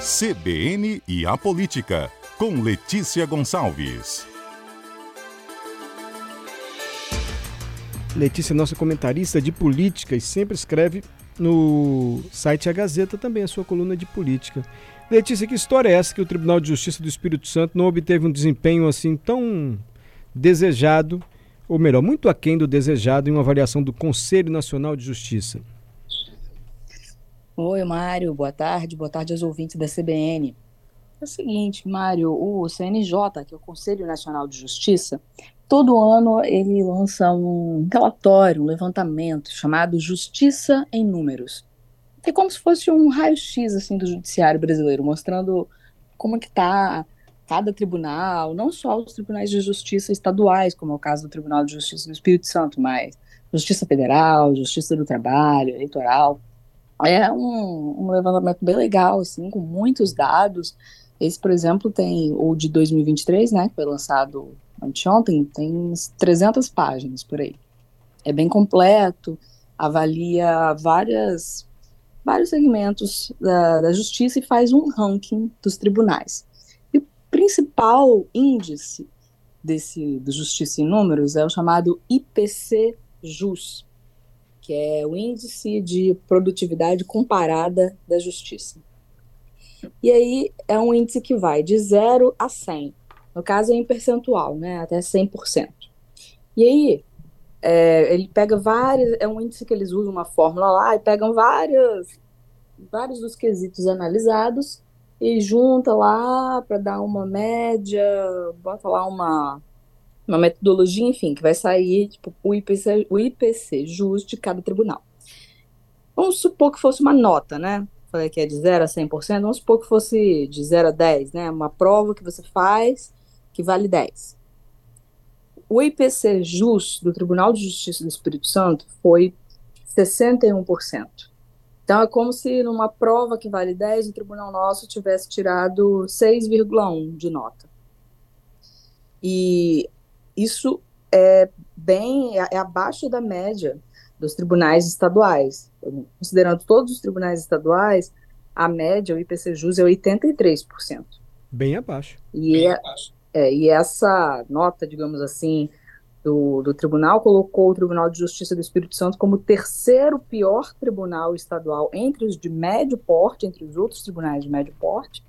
CBN e a Política, com Letícia Gonçalves. Letícia, nossa comentarista de política e sempre escreve no site A Gazeta também a sua coluna de política. Letícia, que história é essa que o Tribunal de Justiça do Espírito Santo não obteve um desempenho assim tão desejado, ou melhor, muito aquém do desejado em uma avaliação do Conselho Nacional de Justiça? Oi, Mário, boa tarde, boa tarde aos ouvintes da CBN. É o seguinte, Mário, o CNJ, que é o Conselho Nacional de Justiça, todo ano ele lança um relatório, um levantamento chamado Justiça em Números. É como se fosse um raio-x assim do judiciário brasileiro, mostrando como é que está cada tribunal, não só os tribunais de justiça estaduais, como é o caso do Tribunal de Justiça do Espírito Santo, mas Justiça Federal, Justiça do Trabalho, Eleitoral. É um, um levantamento bem legal, assim, com muitos dados. Esse, por exemplo, tem o de 2023, né, que foi lançado anteontem, tem 300 páginas por aí. É bem completo, avalia várias, vários segmentos da, da justiça e faz um ranking dos tribunais. E o principal índice desse do Justiça em Números é o chamado IPC-JUS, que é o Índice de Produtividade Comparada da Justiça. E aí é um índice que vai de 0 a 100. No caso é em percentual, né, até 100%. E aí é, ele pega várias, é um índice que eles usam uma fórmula lá e pegam várias, vários dos quesitos analisados e junta lá para dar uma média, bota lá uma uma metodologia, enfim, que vai sair tipo, o, IPC, o IPC justo de cada tribunal. Vamos supor que fosse uma nota, né? Falei que é de 0 a 100%, vamos supor que fosse de 0 a 10, né? Uma prova que você faz que vale 10. O IPC justo do Tribunal de Justiça do Espírito Santo foi 61%. Então é como se numa prova que vale 10, o tribunal nosso tivesse tirado 6,1 de nota. E isso é bem é, é abaixo da média dos tribunais estaduais. Considerando todos os tribunais estaduais, a média, o IPC-JUS é 83%. Bem abaixo. E, bem é, abaixo. É, e essa nota, digamos assim, do, do tribunal colocou o Tribunal de Justiça do Espírito Santo como o terceiro pior tribunal estadual entre os de médio porte, entre os outros tribunais de médio porte.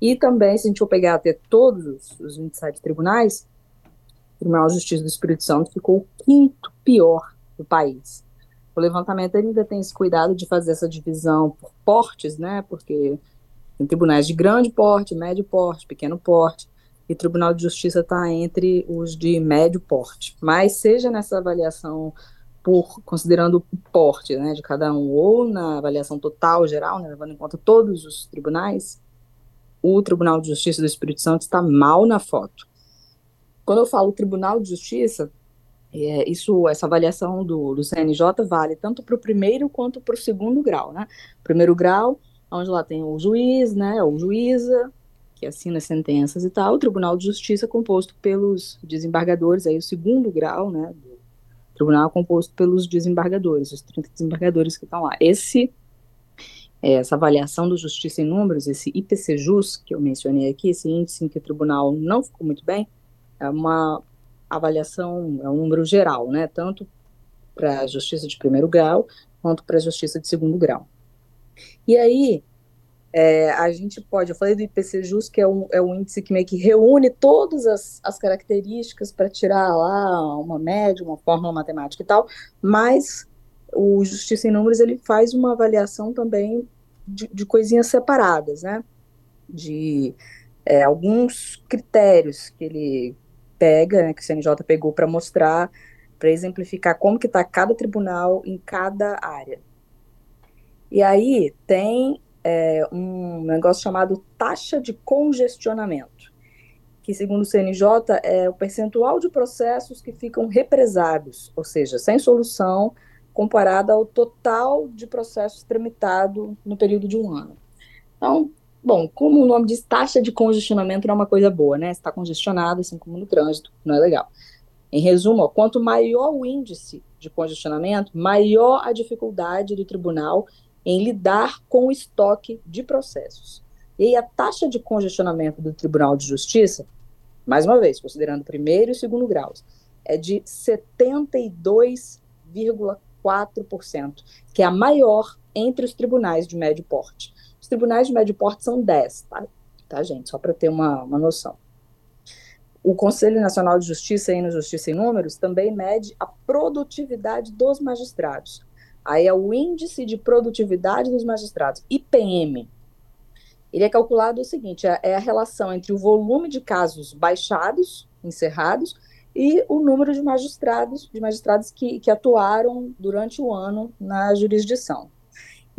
E também, se a gente for pegar até todos os, os 27 tribunais, Tribunal de Justiça do Espírito Santo ficou o quinto pior do país. O levantamento ainda tem esse cuidado de fazer essa divisão por portes, né? Porque tem tribunais de grande porte, médio porte, pequeno porte, e o Tribunal de Justiça está entre os de médio porte. Mas seja nessa avaliação por considerando o porte, né, de cada um, ou na avaliação total geral, né, levando em conta todos os tribunais, o Tribunal de Justiça do Espírito Santo está mal na foto. Quando eu falo Tribunal de Justiça, é, isso, essa avaliação do, do CNJ vale tanto para o primeiro quanto para o segundo grau, né? Primeiro grau, onde lá tem o juiz, né, ou juíza, que assina sentenças e tal, o Tribunal de Justiça composto pelos desembargadores, aí o segundo grau, né, do tribunal composto pelos desembargadores, os 30 desembargadores que estão lá. Esse, é, essa avaliação do Justiça em Números, esse IPC-JUS, que eu mencionei aqui, esse índice em que o tribunal não ficou muito bem, é uma avaliação, é um número geral, né? Tanto para a justiça de primeiro grau quanto para a justiça de segundo grau. E aí, é, a gente pode, eu falei do IPC Jus, que é um, é um índice que meio que reúne todas as, as características para tirar lá uma média, uma fórmula matemática e tal, mas o Justiça em Números ele faz uma avaliação também de, de coisinhas separadas, né? De é, alguns critérios que ele pega, né, que o CNJ pegou para mostrar, para exemplificar como que está cada tribunal em cada área. E aí tem é, um negócio chamado taxa de congestionamento, que segundo o CNJ é o percentual de processos que ficam represados, ou seja, sem solução, comparado ao total de processos tramitados no período de um ano. Então, Bom, como o nome diz, taxa de congestionamento não é uma coisa boa, né? Está congestionado, assim como no trânsito, não é legal. Em resumo, ó, quanto maior o índice de congestionamento, maior a dificuldade do tribunal em lidar com o estoque de processos. E aí a taxa de congestionamento do Tribunal de Justiça, mais uma vez, considerando primeiro e segundo graus, é de 72,4%, que é a maior entre os tribunais de médio porte. Tribunais de médio porte são 10, tá, tá gente? Só para ter uma, uma noção. O Conselho Nacional de Justiça, no Justiça em Números, também mede a produtividade dos magistrados. Aí é o Índice de Produtividade dos Magistrados, IPM. Ele é calculado o seguinte: é, é a relação entre o volume de casos baixados, encerrados, e o número de magistrados, de magistrados que, que atuaram durante o ano na jurisdição.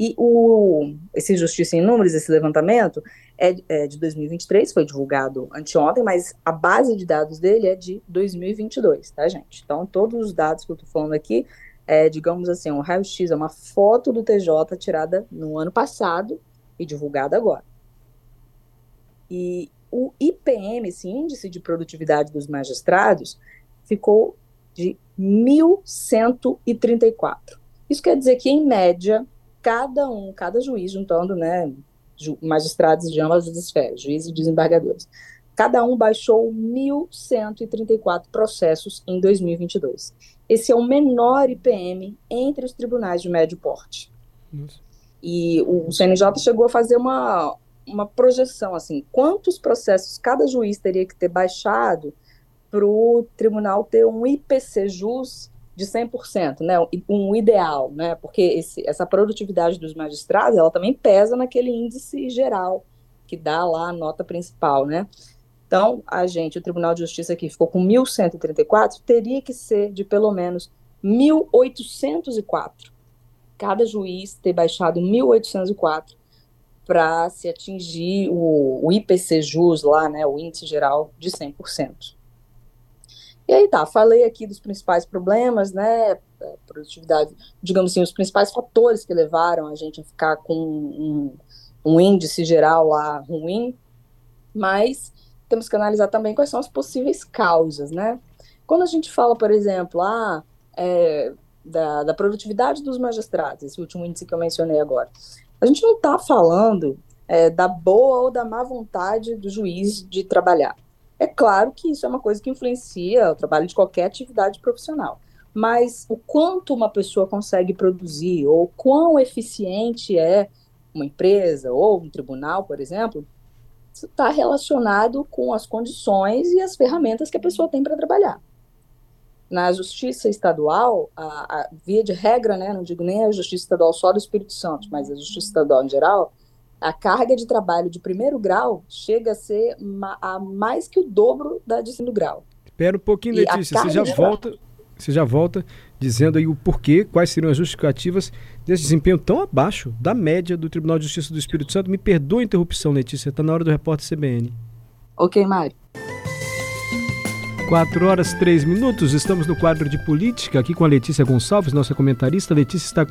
E o, esse Justiça em Números, esse levantamento, é, é de 2023, foi divulgado anteontem, mas a base de dados dele é de 2022, tá, gente? Então, todos os dados que eu estou falando aqui, é, digamos assim, um raio-x, é uma foto do TJ tirada no ano passado e divulgada agora. E o IPM, esse Índice de Produtividade dos Magistrados, ficou de 1.134. Isso quer dizer que, em média, cada um, cada juiz, juntando né, magistrados de ambas as esferas, juízes e desembargadores, cada um baixou 1.134 processos em 2022. Esse é o menor IPM entre os tribunais de médio porte. Isso. E o CNJ chegou a fazer uma, uma projeção, assim, quantos processos cada juiz teria que ter baixado para o tribunal ter um IPC jus de 100%, né, um ideal, né, porque esse, essa produtividade dos magistrados, ela também pesa naquele índice geral, que dá lá a nota principal, né. Então, a gente, o Tribunal de Justiça aqui ficou com 1.134, teria que ser de pelo menos 1.804. Cada juiz ter baixado 1.804 para se atingir o, o IPC JUS lá, né, o índice geral de 100%. E aí tá, falei aqui dos principais problemas, né, é, produtividade, digamos assim, os principais fatores que levaram a gente a ficar com um, um índice geral lá ruim, mas temos que analisar também quais são as possíveis causas, né? Quando a gente fala, por exemplo, ah, é, da, da, produtividade dos magistrados, esse último índice que eu mencionei agora, a gente não está falando é, da boa ou da má vontade do juiz de trabalhar. É claro que isso é uma coisa que influencia o trabalho de qualquer atividade profissional. Mas o quanto uma pessoa consegue produzir, ou quão eficiente é uma empresa ou um tribunal, por exemplo, está relacionado com as condições e as ferramentas que a pessoa tem para trabalhar. Na justiça estadual, a, a, via de regra, né, não digo nem a justiça estadual só do Espírito Santo, mas a justiça estadual em geral, a carga de trabalho de primeiro grau chega a ser ma a mais que o dobro da de segundo grau. Espera um pouquinho, Letícia, você já volta, você já volta dizendo aí o porquê, quais seriam as justificativas desse desempenho tão abaixo da média do Tribunal de Justiça do Espírito Santo. Me perdoa a interrupção, Letícia, está na hora do repórter CBN. Ok, Mário. 4 horas 3 minutos, estamos no quadro de política aqui com a Letícia Gonçalves, nossa comentarista. Letícia está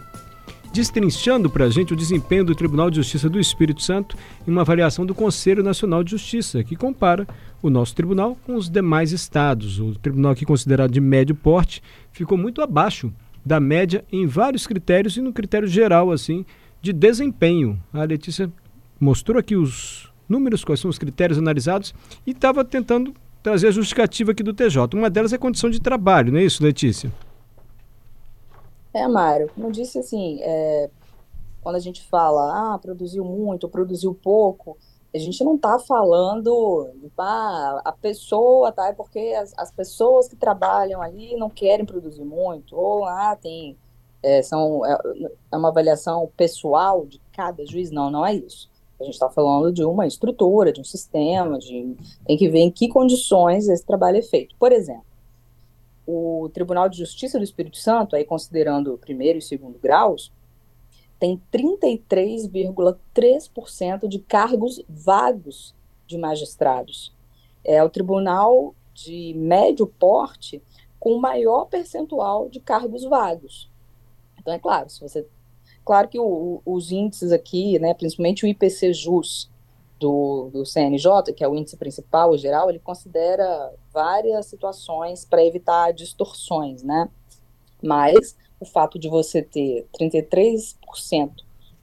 destrinchando para a gente o desempenho do Tribunal de Justiça do Espírito Santo em uma avaliação do Conselho Nacional de Justiça, que compara o nosso tribunal com os demais estados. O tribunal aqui considerado de médio porte ficou muito abaixo da média em vários critérios e no critério geral assim de desempenho. A Letícia mostrou aqui os números, quais são os critérios analisados e estava tentando trazer a justificativa aqui do TJ. Uma delas é condição de trabalho, não é isso, Letícia? É, Mário, como eu disse, assim, é, quando a gente fala, ah, produziu muito, produziu pouco, a gente não está falando, ah, a pessoa, tá? É porque as, as, pessoas que trabalham ali não querem produzir muito, ou, ah, tem, é, são, é, é uma avaliação pessoal de cada juiz, não, não é isso. A gente está falando de uma estrutura, de um sistema, de, tem que ver em que condições esse trabalho é feito. Por exemplo, o Tribunal de Justiça do Espírito Santo, aí considerando o primeiro e segundo graus, tem 33,3% de cargos vagos de magistrados. É o tribunal de médio porte com maior percentual de cargos vagos. Então, é claro, se você. Claro que o, os índices aqui, né, principalmente o IPC JUS, do, do CNJ, que é o índice principal geral, ele considera várias situações para evitar distorções, né? Mas o fato de você ter 33%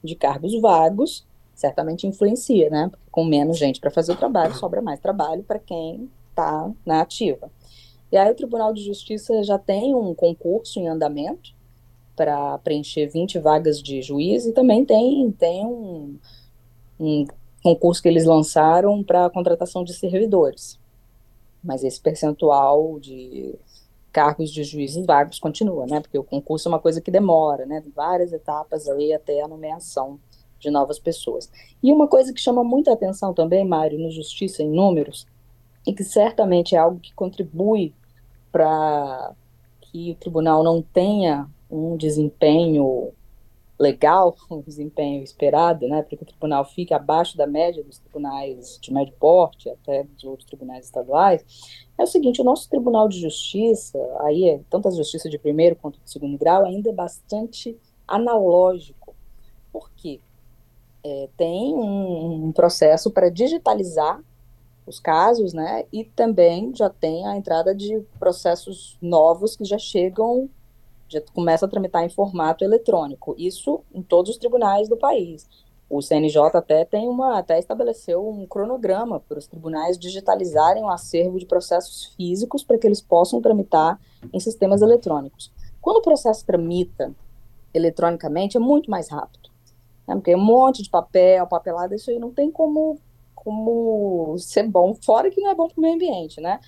de cargos vagos certamente influencia, né? com menos gente para fazer o trabalho, sobra mais trabalho para quem está na ativa. E aí o Tribunal de Justiça já tem um concurso em andamento para preencher 20 vagas de juiz e também tem, tem um, um concurso que eles lançaram para contratação de servidores. Mas esse percentual de cargos de juízes vagos continua, né? Porque o concurso é uma coisa que demora, né? Várias etapas aí até a nomeação de novas pessoas. E uma coisa que chama muita atenção também, Mário, no Justiça em Números, e que certamente é algo que contribui para que o tribunal não tenha um desempenho legal, um desempenho esperado, né, porque o tribunal fica abaixo da média dos tribunais de médio porte, até dos outros tribunais estaduais, é o seguinte, o nosso Tribunal de Justiça, aí é, tanto a justiça de primeiro quanto de segundo grau, ainda é bastante analógico. Por quê? É, tem um, um processo para digitalizar os casos, né, e também já tem a entrada de processos novos que já chegam já começa a tramitar em formato eletrônico. Isso em todos os tribunais do país. O CNJ até tem uma, até estabeleceu um cronograma para os tribunais digitalizarem o acervo de processos físicos para que eles possam tramitar em sistemas eletrônicos. Quando o processo tramita eletronicamente, é muito mais rápido. Né? Porque um monte de papel, papelada, isso aí não tem como, como ser bom, fora que não é bom para o meio ambiente, né?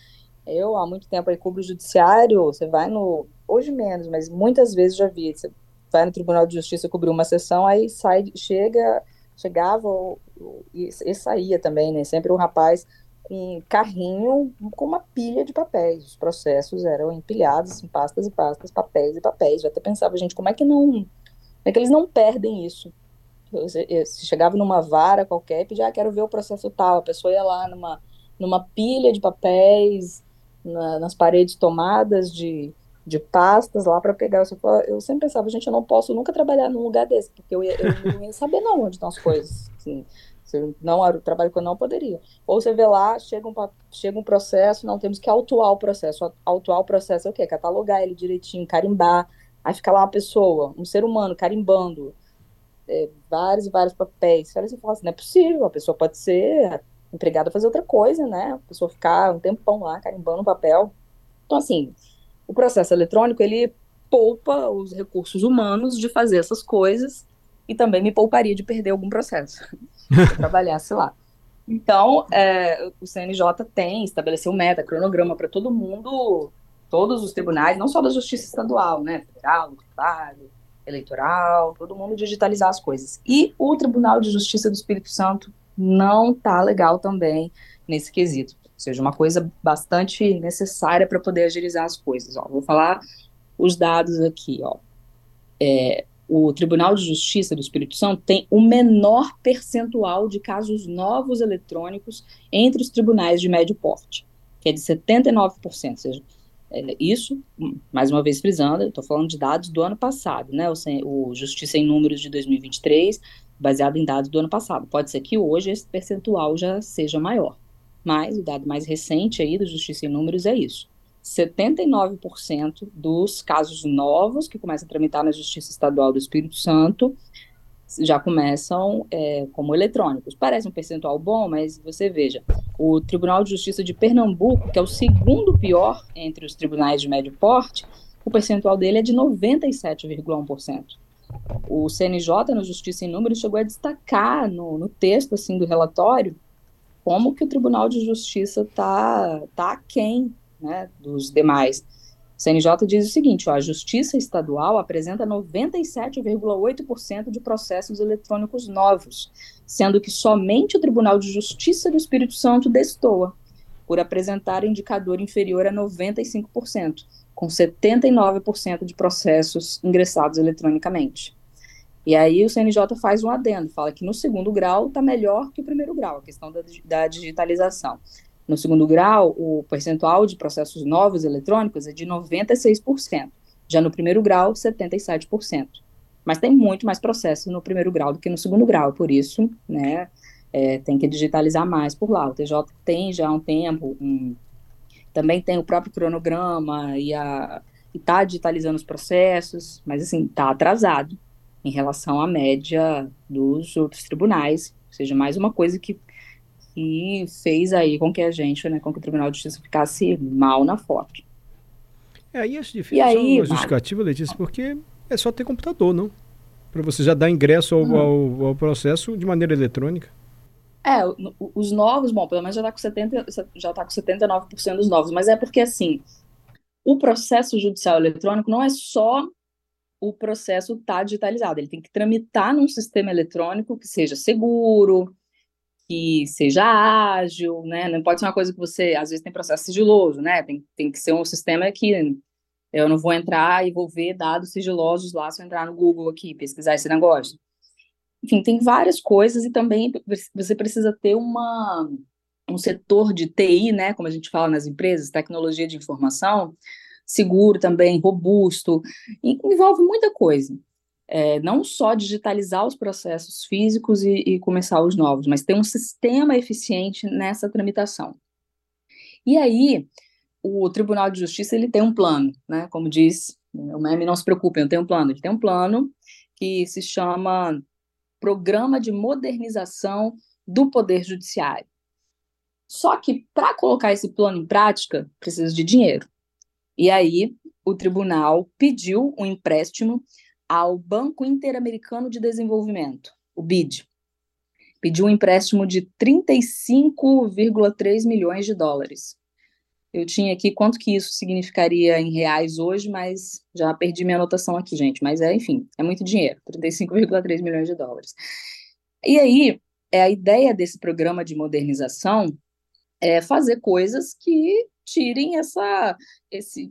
Eu, há muito tempo, aí cubro o judiciário, você vai no hoje menos, mas muitas vezes já vi. Você vai no Tribunal de Justiça cobrir uma sessão, aí sai, chega, chegava e, e saía também, né? Sempre o um rapaz um carrinho com uma pilha de papéis. Os processos eram empilhados em pastas e pastas, papéis e papéis. Eu até pensava, gente, como é que não. Como é que eles não perdem isso? Se chegava numa vara qualquer e pedia, ah, quero ver o processo tal, a pessoa ia lá numa, numa pilha de papéis, na, nas paredes tomadas de, de pastas lá para pegar. Eu sempre pensava, gente, eu não posso nunca trabalhar num lugar desse, porque eu, ia, eu não ia saber não onde estão as coisas. Assim, se não era o trabalho que eu não poderia. Ou você vê lá, chega um, chega um processo, não temos que autuar o processo. Autuar o processo é o quê? Catalogar ele direitinho, carimbar. Aí fica lá uma pessoa, um ser humano, carimbando é, vários e vários papéis. Você fala assim, não é possível, a pessoa pode ser empregada fazer outra coisa, né? A pessoa ficar um tempão lá carimbando um papel. Então, assim, o processo eletrônico, ele poupa os recursos humanos de fazer essas coisas e também me pouparia de perder algum processo se eu trabalhasse lá. Então, é, o CNJ tem, estabeleceu meta, cronograma para todo mundo, todos os tribunais, não só da Justiça Estadual, né, federal, tributário, eleitoral, todo mundo digitalizar as coisas. E o Tribunal de Justiça do Espírito Santo não tá legal também nesse quesito seja, uma coisa bastante necessária para poder agilizar as coisas. Ó. Vou falar os dados aqui. Ó. É, o Tribunal de Justiça do Espírito Santo tem o menor percentual de casos novos eletrônicos entre os tribunais de médio porte, que é de 79%. Ou seja, é, isso, mais uma vez frisando, estou falando de dados do ano passado, né? O, o Justiça em Números de 2023, baseado em dados do ano passado. Pode ser que hoje esse percentual já seja maior. Mas o dado mais recente aí do Justiça em Números é isso. 79% dos casos novos que começam a tramitar na Justiça Estadual do Espírito Santo já começam é, como eletrônicos. Parece um percentual bom, mas você veja, o Tribunal de Justiça de Pernambuco, que é o segundo pior entre os tribunais de médio porte, o percentual dele é de 97,1%. O CNJ, na Justiça em Números, chegou a destacar no, no texto assim do relatório como que o Tribunal de Justiça está tá aquém né, dos demais. O CNJ diz o seguinte: ó, a Justiça Estadual apresenta 97,8% de processos eletrônicos novos, sendo que somente o Tribunal de Justiça do Espírito Santo destoa, por apresentar indicador inferior a 95%, com 79% de processos ingressados eletronicamente. E aí o CNJ faz um adendo, fala que no segundo grau está melhor que o primeiro grau, a questão da, da digitalização. No segundo grau, o percentual de processos novos eletrônicos é de 96%, já no primeiro grau, 77%. Mas tem muito mais processo no primeiro grau do que no segundo grau, por isso, né, é, tem que digitalizar mais por lá. O TJ tem já há um tempo, um, também tem o próprio cronograma e está digitalizando os processos, mas assim, está atrasado em relação à média dos outros tribunais, ou seja, mais uma coisa que e fez aí com que a gente, né, com que o Tribunal de Justiça ficasse mal na foto. É, e acho difícil e aí, uma justificativa, Letícia, porque é só ter computador, não? Para você já dar ingresso ao, ao, ao, processo de maneira eletrônica. É, os novos, bom, pelo menos já está com, 70, já tá com 79% dos novos, mas é porque, assim, o processo judicial eletrônico não é só o processo estar tá digitalizado, ele tem que tramitar num sistema eletrônico que seja seguro, que seja ágil, né? Não pode ser uma coisa que você, às vezes, tem processo sigiloso, né? Tem, tem que ser um sistema que eu não vou entrar e vou ver dados sigilosos lá se eu entrar no Google aqui, pesquisar esse negócio. Enfim, tem várias coisas e também você precisa ter uma, um setor de TI, né? Como a gente fala nas empresas, tecnologia de informação, seguro também, robusto, envolve muita coisa é, não só digitalizar os processos físicos e, e começar os novos, mas ter um sistema eficiente nessa tramitação. E aí, o Tribunal de Justiça ele tem um plano, né? Como diz o meme, não se preocupe, eu tenho um plano. Ele tem um plano que se chama Programa de Modernização do Poder Judiciário. Só que para colocar esse plano em prática, precisa de dinheiro. E aí, o tribunal pediu um empréstimo ao Banco Interamericano de Desenvolvimento, o BID. Pediu um empréstimo de 35,3 milhões de dólares. Eu tinha aqui quanto que isso significaria em reais hoje, mas já perdi minha anotação aqui, gente. Mas é, enfim, é muito dinheiro, 35,3 milhões de dólares. E aí, é a ideia desse programa de modernização é fazer coisas que tirem essa esse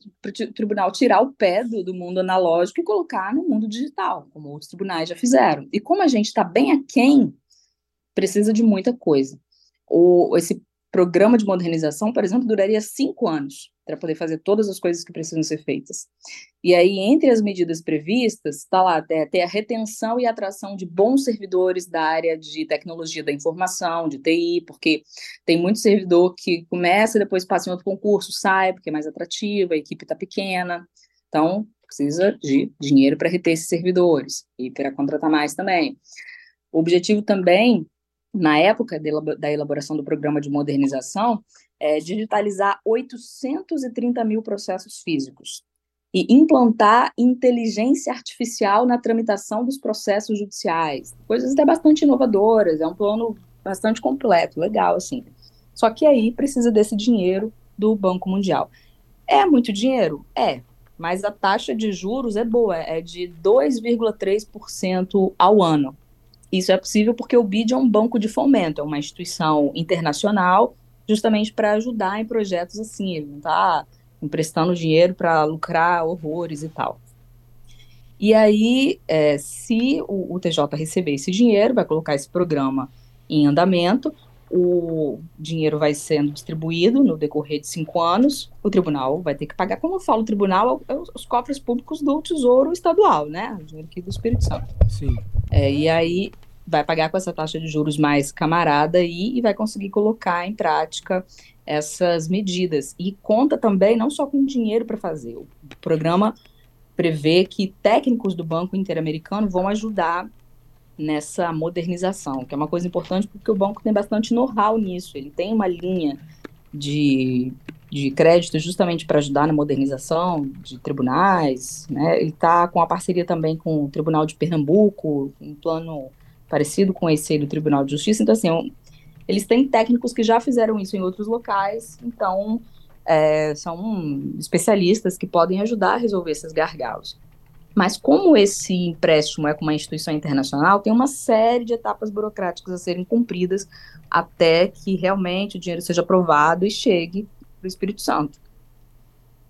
tribunal tirar o pé do, do, mundo analógico e colocar no mundo digital, como outros tribunais já fizeram. E como a gente está bem aquém, precisa de muita coisa. O, esse programa de modernização, por exemplo, duraria cinco anos para poder fazer todas as coisas que precisam ser feitas. E aí, entre as medidas previstas, está lá é, ter a retenção e atração de bons servidores da área de tecnologia da informação, de TI, porque tem muito servidor que começa e depois passa em outro concurso, sai, porque é mais atrativo, a equipe está pequena. Então, precisa de dinheiro para reter esses servidores e para contratar mais também. O objetivo também na época da elaboração do programa de modernização, é digitalizar 830 mil processos físicos e implantar inteligência artificial na tramitação dos processos judiciais. Coisas até bastante inovadoras, é um plano bastante completo, legal, assim. Só que aí precisa desse dinheiro do Banco Mundial. É muito dinheiro? É, mas a taxa de juros é boa, é de 2,3% ao ano. Isso é possível porque o BID é um banco de fomento, é uma instituição internacional justamente para ajudar em projetos assim, ele não está emprestando dinheiro para lucrar horrores e tal. E aí, é, se o, o, TJ receber esse dinheiro, vai colocar esse programa em andamento, o dinheiro vai sendo distribuído no decorrer de cinco anos, o tribunal vai ter que pagar, como eu falo, o tribunal é os cofres públicos do Tesouro Estadual, né? O dinheiro aqui do Espírito Santo. Sim. É, e aí vai pagar com essa taxa de juros mais camarada aí, e vai conseguir colocar em prática essas medidas. E conta também não só com dinheiro para fazer. O programa prevê que técnicos do Banco Interamericano vão ajudar nessa modernização, que é uma coisa importante porque o banco tem bastante know-how nisso. Ele tem uma linha de, de crédito justamente para ajudar na modernização de tribunais. Né? Ele está com a parceria também com o Tribunal de Pernambuco, um plano parecido com esse do Tribunal de Justiça. Então, assim, é eles têm técnicos que já fizeram isso em outros locais, então é, são especialistas que podem ajudar a resolver esses gargalos. Mas como esse empréstimo é com uma instituição internacional, tem uma série de etapas burocráticas a serem cumpridas até que realmente o dinheiro seja aprovado e chegue para o Espírito Santo.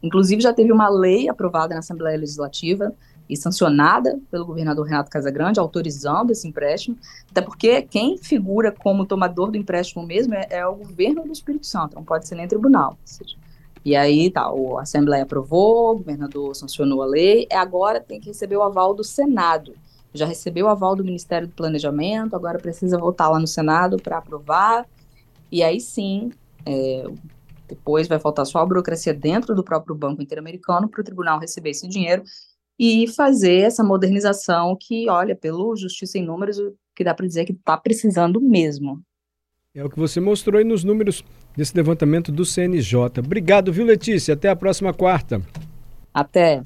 Inclusive, já teve uma lei aprovada na Assembleia Legislativa e sancionada pelo governador Renato Casagrande, autorizando esse empréstimo, até porque quem figura como tomador do empréstimo mesmo é, é o governo do Espírito Santo, não pode ser nem tribunal. Seja, e aí tá, a Assembleia aprovou, o governador sancionou a lei, agora tem que receber o aval do Senado. Já recebeu o aval do Ministério do Planejamento, agora precisa voltar lá no Senado para aprovar, e aí sim, é, depois vai faltar só a burocracia dentro do próprio Banco Interamericano para o tribunal receber esse dinheiro e fazer essa modernização que, olha, pelo Justiça em Números, que dá para dizer que está precisando mesmo. É o que você mostrou aí nos números desse levantamento do CNJ. Obrigado, viu, Letícia? Até a próxima quarta. Até.